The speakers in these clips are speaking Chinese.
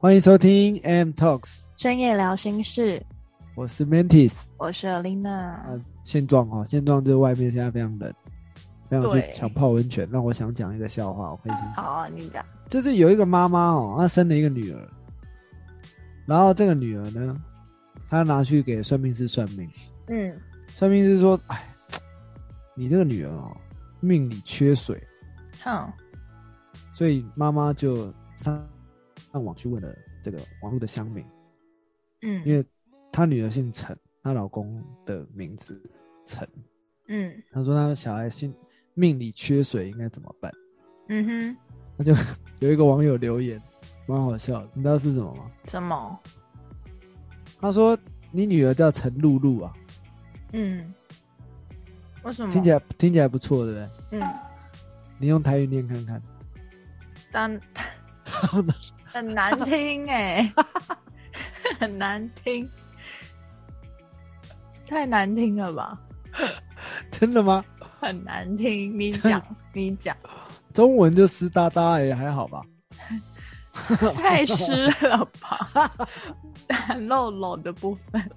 欢迎收听 M Talks，深夜聊心事，我是 Mantis。我是 Alina。啊，现状哦，现状就是外面现在非常冷，非常去想泡温泉。让我想讲一个笑话，我可以先讲。好啊，你讲。就是有一个妈妈哦，她生了一个女儿，然后这个女儿呢，她拿去给算命师算命，嗯算命师说：“哎，你这个女儿哦，命里缺水，哼，所以妈妈就上上网去问了这个网络的乡民，嗯因为她女儿姓陈，她老公的名字陈，嗯她说她小孩姓命里缺水，应该怎么办？嗯哼，那就 有一个网友留言，蛮好笑的，你知道是什么吗？什么？他说：“你女儿叫陈露露啊，嗯，为什么？听起来听起来不错，对不对？嗯，你用台语念看看。但 很难听哎、很难听，太难听了吧？真的吗？很难听，你讲，你讲，中文就湿哒哒也还好吧？太湿了吧？很露露的部分，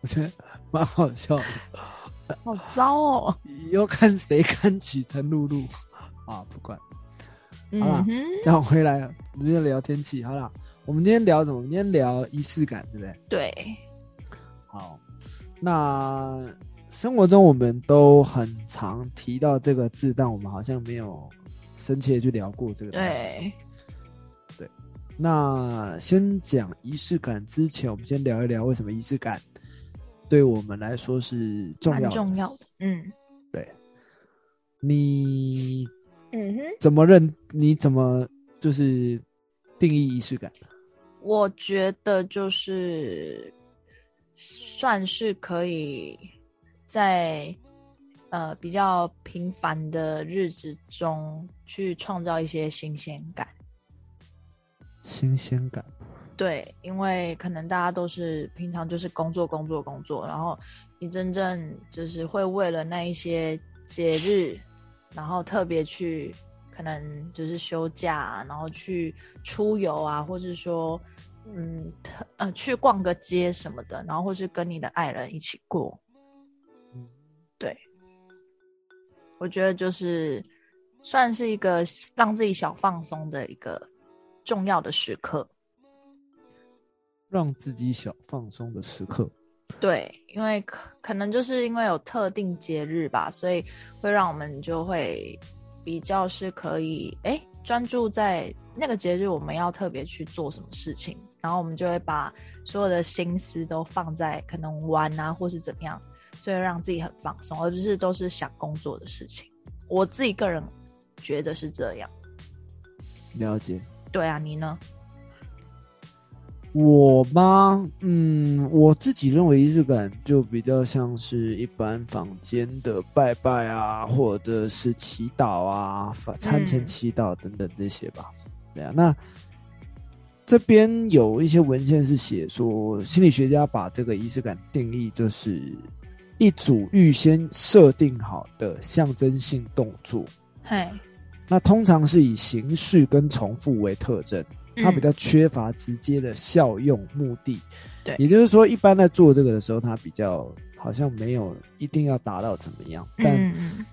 我觉得蛮好笑的。好糟哦。以后看谁敢娶陈露露啊？不管。好啦讲回来了，我们今天聊天气。好啦，我们今天聊什么？我们今天聊仪式感，对不对？对，好，那生活中我们都很常提到这个字，但我们好像没有深切地去聊过这个东西。对，那先讲仪式感之前，我们先聊一聊为什么仪式感对我们来说是重要的。重要的。嗯对你嗯哼，怎么认？你怎么就是定义仪式感？我觉得就是算是可以在呃比较平凡的日子中去创造一些新鲜感。新鲜感。对，因为可能大家都是平常就是工作工作工作，然后你真正就是会为了那一些节日，然后特别去可能就是休假、啊，然后去出游啊，或是说嗯特呃去逛个街什么的，然后或是跟你的爱人一起过。嗯对，我觉得就是算是一个让自己小放松的一个重要的时刻。让自己小放松的时刻。对，因为可可能就是因为有特定节日吧，所以会让我们就会比较是可以哎专注在那个节日我们要特别去做什么事情，然后我们就会把所有的心思都放在可能玩啊或是怎么样，所以让自己很放松，而不是都是想工作的事情。我自己个人觉得是这样。了解。对啊，你呢？我吗？嗯，我自己认为仪式感就比较像是一般坊间的拜拜啊，或者是祈祷啊、法餐前嗯祈祷等等这些吧。对啊，那这边有一些文献是写说，心理学家把这个仪式感定义就是一组预先设定好的象征性动作，嘿，那通常是以形式跟重复为特征。它比嗯。较缺乏直接的效用目的，对。也就是说，一般在做这个的时候，它比较好像没有一定要达到怎么样，但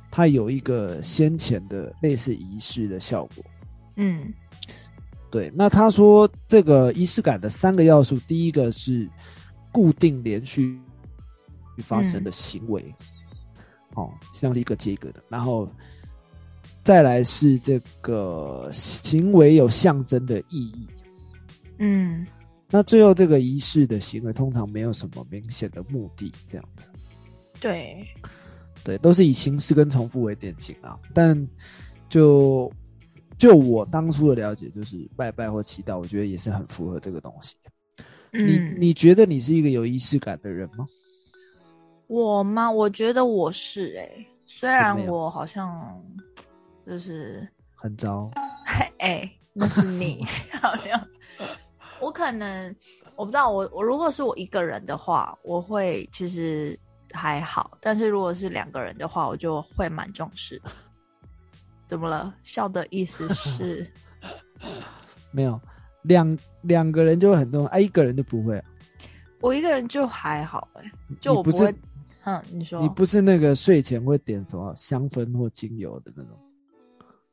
它有一个先前的类似仪式的效果。嗯。对，那他说这个仪式感的三个要素，第一个是固定连续发生的行为，哦，像是一个接一个的，然后再来是这个行为有象征的意义。嗯那最后这个仪式的行为通常没有什么明显的目的，这样子，对，对，都是以形式跟重复为典型啊。但就就我当初的了解，就是拜拜或祈祷，我觉得也是很符合这个东西。你嗯你觉得你是一个有仪式感的人吗？我吗？我觉得我是哎、虽然我好像就是很糟，哎、那是你好像我可能我不知道，我我如果是我一个人的话，我会其实还好，但是如果是两个人的话，我就会蛮重视的。怎么了？笑的意思是 没有，两两个人就会很重要，啊，一个人就不会啊。我一个人就还好哎、就我不会，嗯，你说你不是那个睡前会点什么香氛或精油的那种？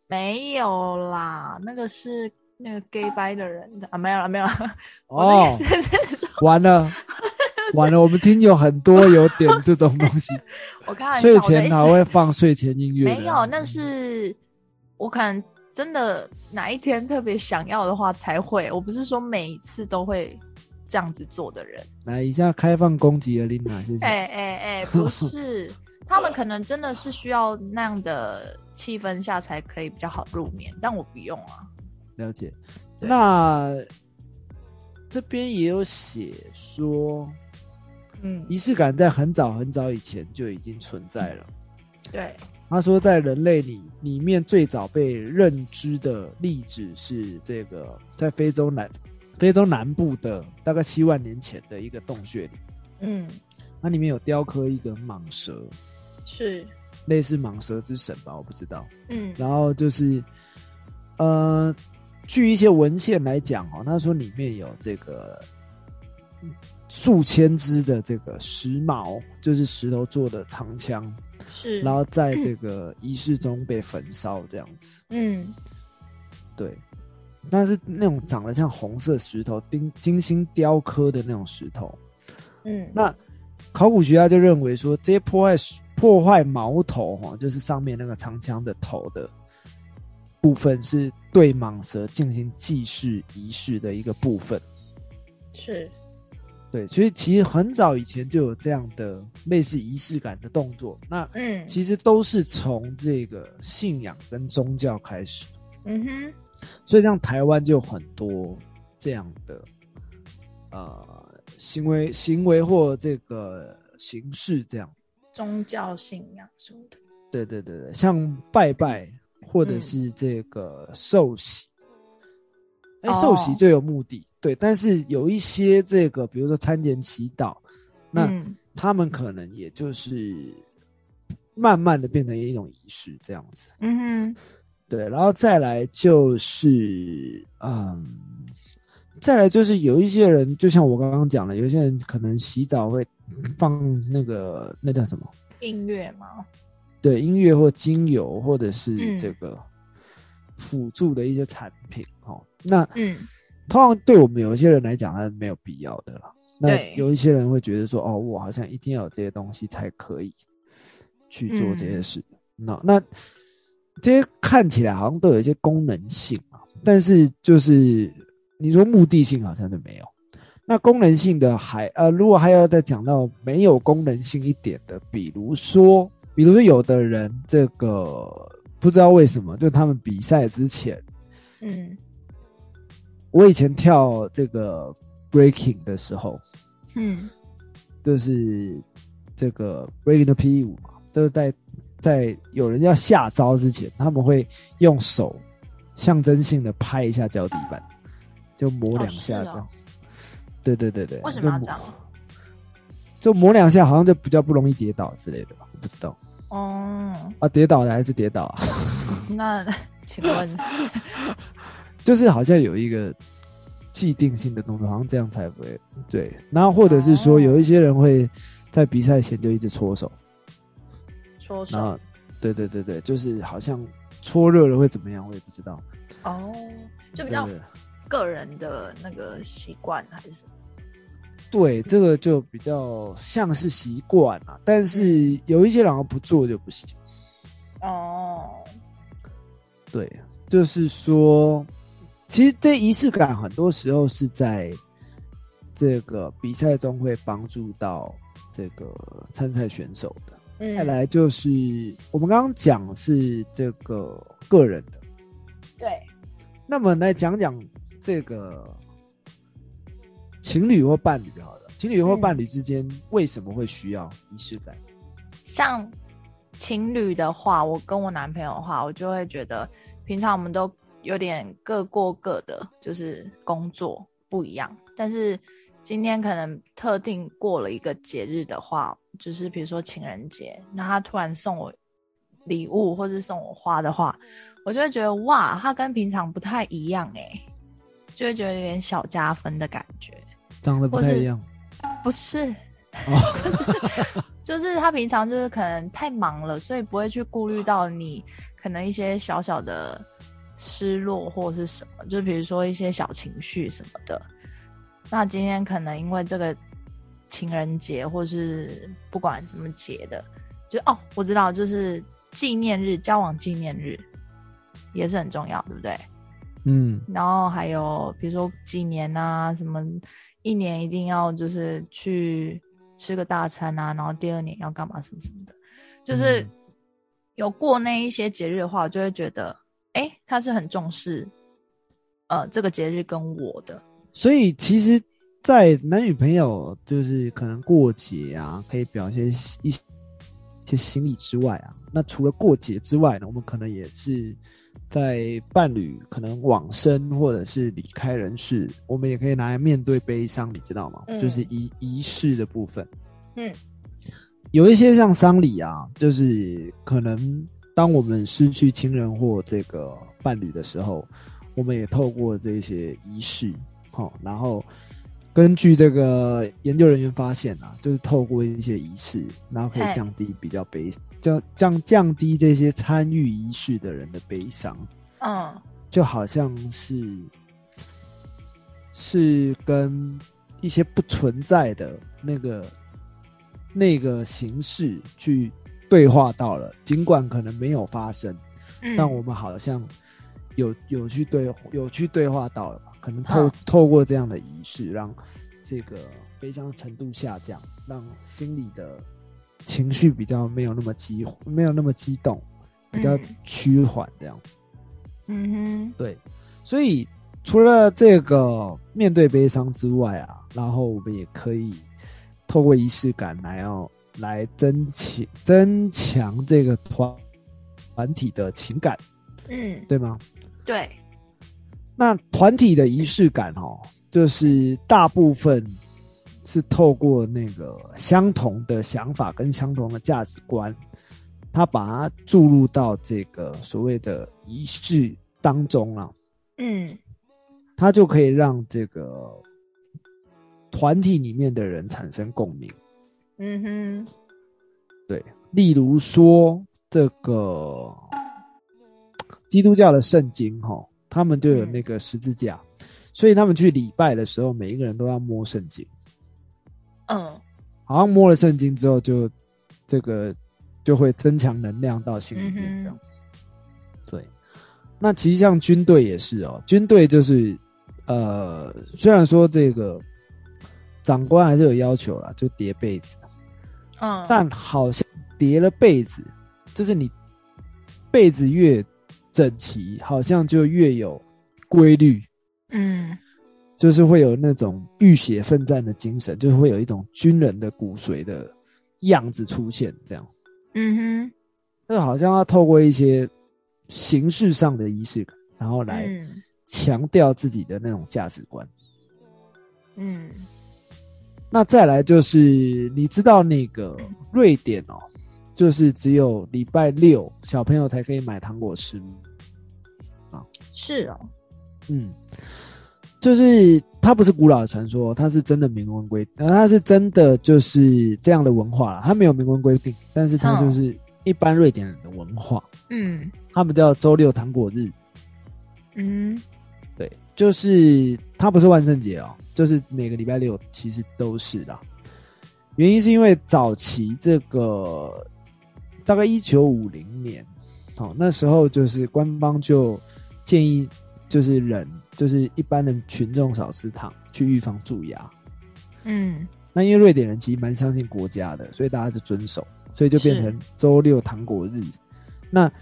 没有啦，那个是那个 gay 掰的人的啊，没有了，没有了。哦完了，完了，我们听友很多有点这种东西，我开玩笑，睡前还会放睡前音乐。没有，那是我可能真的哪一天特别想要的话才会，我不是说每一次都会这样子做的人。来一下开放攻击的 Lina，谢谢。哎哎哎，不是，他们可能真的是需要那样的气氛下才可以比较好入眠，但我不用啊。了解。那这边也有写说，嗯，仪式感在很早很早以前就已经存在了。对，他说，在人类里里面最早被认知的例子是这个，在非洲南非洲南部的大概七万年前的一个洞穴里，嗯，那里面有雕刻一个蟒蛇，是，类似蟒蛇之神吧，我不知道。嗯。然后就是，呃，据一些文献来讲哦，他说里面有这个嗯数千只的这个石矛，就是石头做的长枪，是，然后在这个仪式中被焚烧这样子。嗯。对，但是那种长得像红色石头、精精心雕刻的那种石头，嗯，那考古学家就认为说，这些破坏破坏矛头哈，就是上面那个长枪的头的部分，是对蟒蛇进行祭祀仪式的一个部分。是，对，所以其实很早以前就有这样的类似仪式感的动作。那嗯其实都是从这个信仰跟宗教开始。嗯哼，所以像台湾就很多这样的呃行为行为或这个形式这样。宗教信仰什么的，对对对对，像拜拜或者嗯。是这个受洗，哎、哦。受洗就有目的，对。但是有一些这个，比如说参见祈祷，那嗯。他们可能也就是慢慢的变成一种仪式这样子。嗯哼，对，然后再来就是，嗯，再来就是有一些人，就像我刚刚讲的，有一些人可能洗澡会放那个那叫什么？音乐吗？对，音乐或精油，或者是嗯这个辅助的一些产品哦。那嗯通常对我们有一些人来讲，它是没有必要的了。那对有一些人会觉得说，哦，我好像一定要有这些东西才可以去做这些嗯事。那那这些看起来好像都有一些功能性啊，但是就是你说目的性好像就没有。那功能性的还呃，如果还要再讲到没有功能性一点的，比如说，比如说有的人这个不知道为什么，就他们比赛之前，嗯。我以前跳这个 breaking 的时候，嗯。就是这个 breaking 的 P 舞嘛，就是在在有人要下招之前，他们会用手象征性的拍一下脚底板，就磨两下这样。对对对对，为什么要这样？就磨两下，好像就比较不容易跌倒之类的吧？我不知道哦，啊，跌倒的还是跌倒啊？那 请问，就是好像有一个既定性的动作，好像这样才不会对。然后或者是说，哦有一些人会在比赛前就一直搓手，说然后对对对对，就是好像搓热了会怎么样，我也不知道。哦，就比较个人的那个习惯还是什么？对，这个就比较像是习惯啊，但是有一些人不做就不行。哦，对，就是说，其实这仪式感很多时候是在这个比赛中会帮助到这个参赛选手的。嗯。再来就是我们刚刚讲是这个个人的，对，那么来讲讲这个情侣或伴侣好了，情侣或嗯伴侣之间为什么会需要仪式感？像情侣的话，我跟我男朋友的话，我就会觉得平常我们都有点各过各的，就是工作不一样。但是今天可能特定过了一个节日的话，就是比如说情人节，那他突然送我礼物或是送我花的话，我就会觉得哇，他跟平常不太一样哎、就会觉得有点小加分的感觉。长得不太一样，不是，就是他平常就是可能太忙了，所以不会去顾虑到你可能一些小小的失落或是什么，就比如说一些小情绪什么的。那今天可能因为这个情人节，或是不管什么节的，就哦，我知道，就是纪念日，交往纪念日也是很重要，对不对？嗯，然后还有比如说几年啊，什么一年一定要就是去吃个大餐啊，然后第二年要干嘛什么什么的，就是有过那一些节日的话，我就会觉得，哎，他是很重视，呃，这个节日跟我的。所以其实，在男女朋友就是可能过节啊，可以表现一些心意之外啊，那除了过节之外呢，我们可能也是。在伴侣可能往生或者是离开人世，我们也可以拿来面对悲伤，你知道吗？就是仪仪式的部分。嗯，有一些像丧礼啊，就是可能当我们失去亲人或这个伴侣的时候，我们也透过这些仪式，好，然后根据这个研究人员发现啊，就是透过一些仪式，然后可以降低比较悲。降降降低这些参与仪式的人的悲伤，嗯，就好像是是跟一些不存在的那个那个形式去对话到了，尽管可能没有发生，但我们好像有有去对有去对话到了吧？可能透透过这样的仪式，让这个悲伤程度下降，让心里的。情绪比较没有那么激，没有那么激动，比较趋缓这样。嗯哼，对。所以除了这个面对悲伤之外啊，然后我们也可以透过仪式感来要来增强增强这个团团体的情感。嗯，对吗？对。那团体的仪式感哦，就是大部分。是透过那个相同的想法跟相同的价值观，他把它注入到这个所谓的仪式当中了。嗯，他就可以让这个团体里面的人产生共鸣。嗯哼，对，例如说这个基督教的圣经，哈，他们就有那个十字架，所以他们去礼拜的时候，每一个人都要摸圣经。嗯，好像摸了圣经之后，就这个就会增强能量到心里面，这样。对，那其实像军队也是哦，军队就是呃，虽然说这个长官还是有要求啦，就叠被子，嗯，但好像叠了被子，就是你被子越整齐，好像就越有规律，嗯。就是会有那种浴血奋战的精神，就是会有一种军人的骨髓的样子出现，这样。嗯哼，那好像要透过一些形式上的仪式感，然后来强调自己的那种价值观。嗯，那再来就是，你知道那个瑞典哦，就是只有礼拜六小朋友才可以买糖果吃是哦，嗯。就是它不是古老的传说，它是真的明文规，呃，它是真的就是这样的文化它没有明文规定，但是它就是一般瑞典人的文化。嗯，他们叫周六糖果日。嗯，对，就是它不是万圣节哦，就是每个礼拜六其实都是的。原因是因为早期这个大概一九五零年，哦，那时候就是官方就建议。就是人，就是一般的群众少吃糖，去预防蛀牙。嗯，那因为瑞典人其实蛮相信国家的，所以大家就遵守，所以就变成周六糖果日。那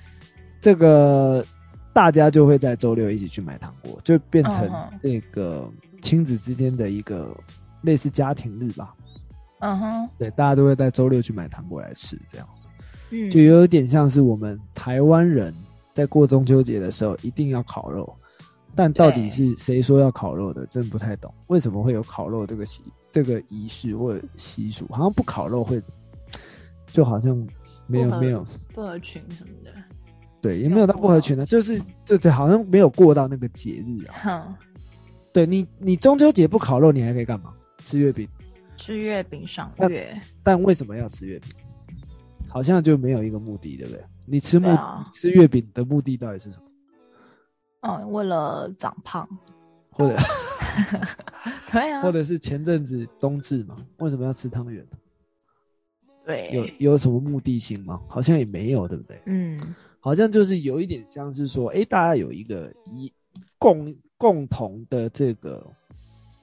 这个大家就会在周六一起去买糖果，就变成那个亲子之间的一个类似家庭日吧。嗯哼，对，大家都会在周六去买糖果来吃，这样，嗯，就有点像是我们台湾人在过中秋节的时候一定要烤肉。但到底是谁说要烤肉的？真不太懂，为什么会有烤肉这个习这个仪式或习俗？好像不烤肉会，就好像没有没有不合群什么的。对，也没有到不合群的，就是就对，好像没有过到那个节日啊。对你，你中秋节不烤肉，你还可以干嘛？吃月饼。吃月饼赏那月，但为什么要吃月饼？好像就没有一个目的，对不对？你吃木、啊吃月饼的目的到底是什么？嗯，为了长胖。或者、对啊，或者是前阵子冬至嘛？为什么要吃汤圆？对，有有什么目的性吗？好像也没有，对不对？嗯好像就是有一点像是说，哎，大家有一个一共共同的这个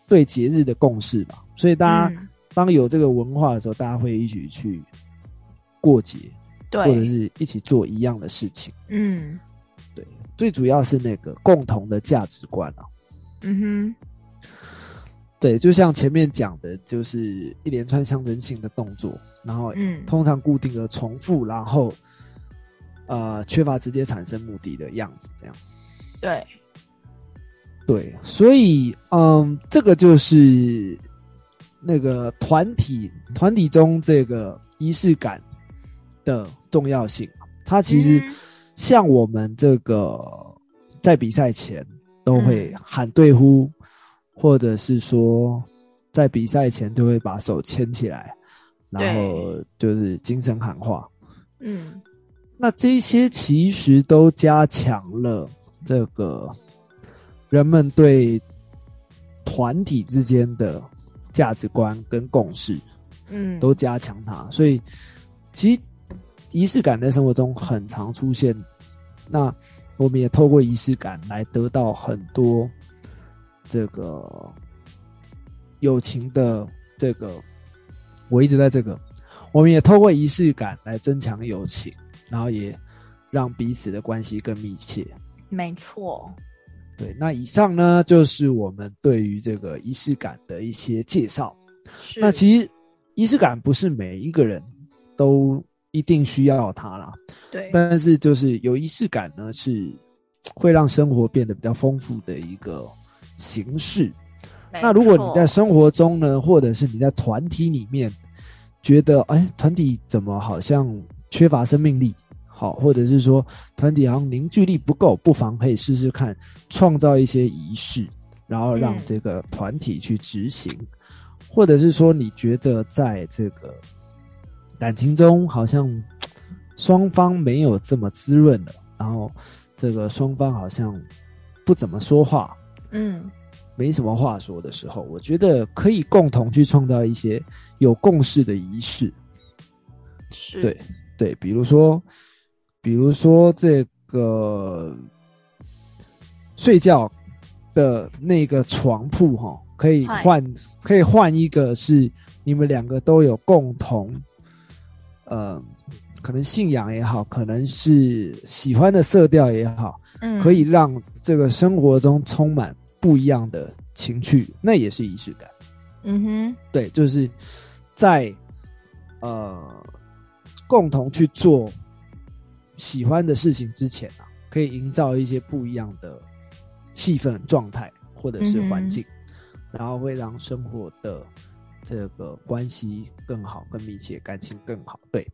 对节日的共识吧，所以大家嗯当有这个文化的时候，大家会一起去过节，或者，是一起做一样的事情。嗯对，最主要是那个共同的价值观啊。嗯哼对，就像前面讲的，就是一连串象征性的动作，然后，嗯，通常固定的重复，然后呃缺乏直接产生目的的样子，这样。对，对，所以嗯，这个就是那个团体团体中这个仪式感的重要性。它其实嗯像我们这个在比赛前都会嗯喊对呼，或者是说在比赛前就会把手牵起来，然后就是精神喊话。嗯那这些其实都加强了这个人们对团体之间的价值观跟共识，嗯，都加强它。所以，其实仪式感在生活中很常出现。那我们也透过仪式感来得到很多这个友情的这个，我一直在这个，我们也透过仪式感来增强友情，然后也让彼此的关系更密切。没错，对，那以上呢就是我们对于这个仪式感的一些介绍。是那其实仪式感不是每一个人都一定需要它啦，对，但是就是有仪式感呢，是会让生活变得比较丰富的一个形式。那如果你在生活中呢，或者是你在团体里面，觉得哎，团体怎么好像缺乏生命力？好，或者是说团体好像凝聚力不够，不妨可以试试看创造一些仪式，然后让嗯这个团体去执行，或者是说你觉得在这个感情中好像双方没有这么滋润了，然后这个双方好像不怎么说话，嗯。没什么话说的时候，我觉得可以共同去创造一些有共识的仪式。是。对对，比如说，比如说这个睡觉的那个床铺哈，可以换，可以换一个是你们两个都有共同，呃，可能信仰也好，可能是喜欢的色调也好，嗯。可以让这个生活中充满不一样的情趣，那也是仪式感。嗯哼。对，就是在呃共同去做喜欢的事情之前啊，可以营造一些不一样的气氛状态或者是环境，然后会让生活的这个关系更好、更密切，感情更好。对，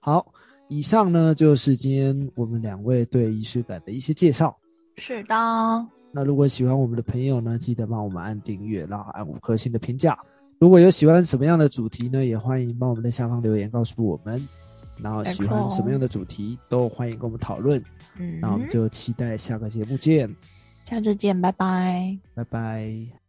好，以上呢就是今天我们两位对仪式感的一些介绍。是的，那如果喜欢我们的朋友呢，记得帮我们按订阅，然后按五颗星的评价。如果有喜欢什么样的主题呢，也欢迎帮我们在下方留言告诉我们。然后喜欢什么样的主题，都欢迎跟我们讨论。嗯，那我们就期待下个节目见，下次见，拜拜。拜拜。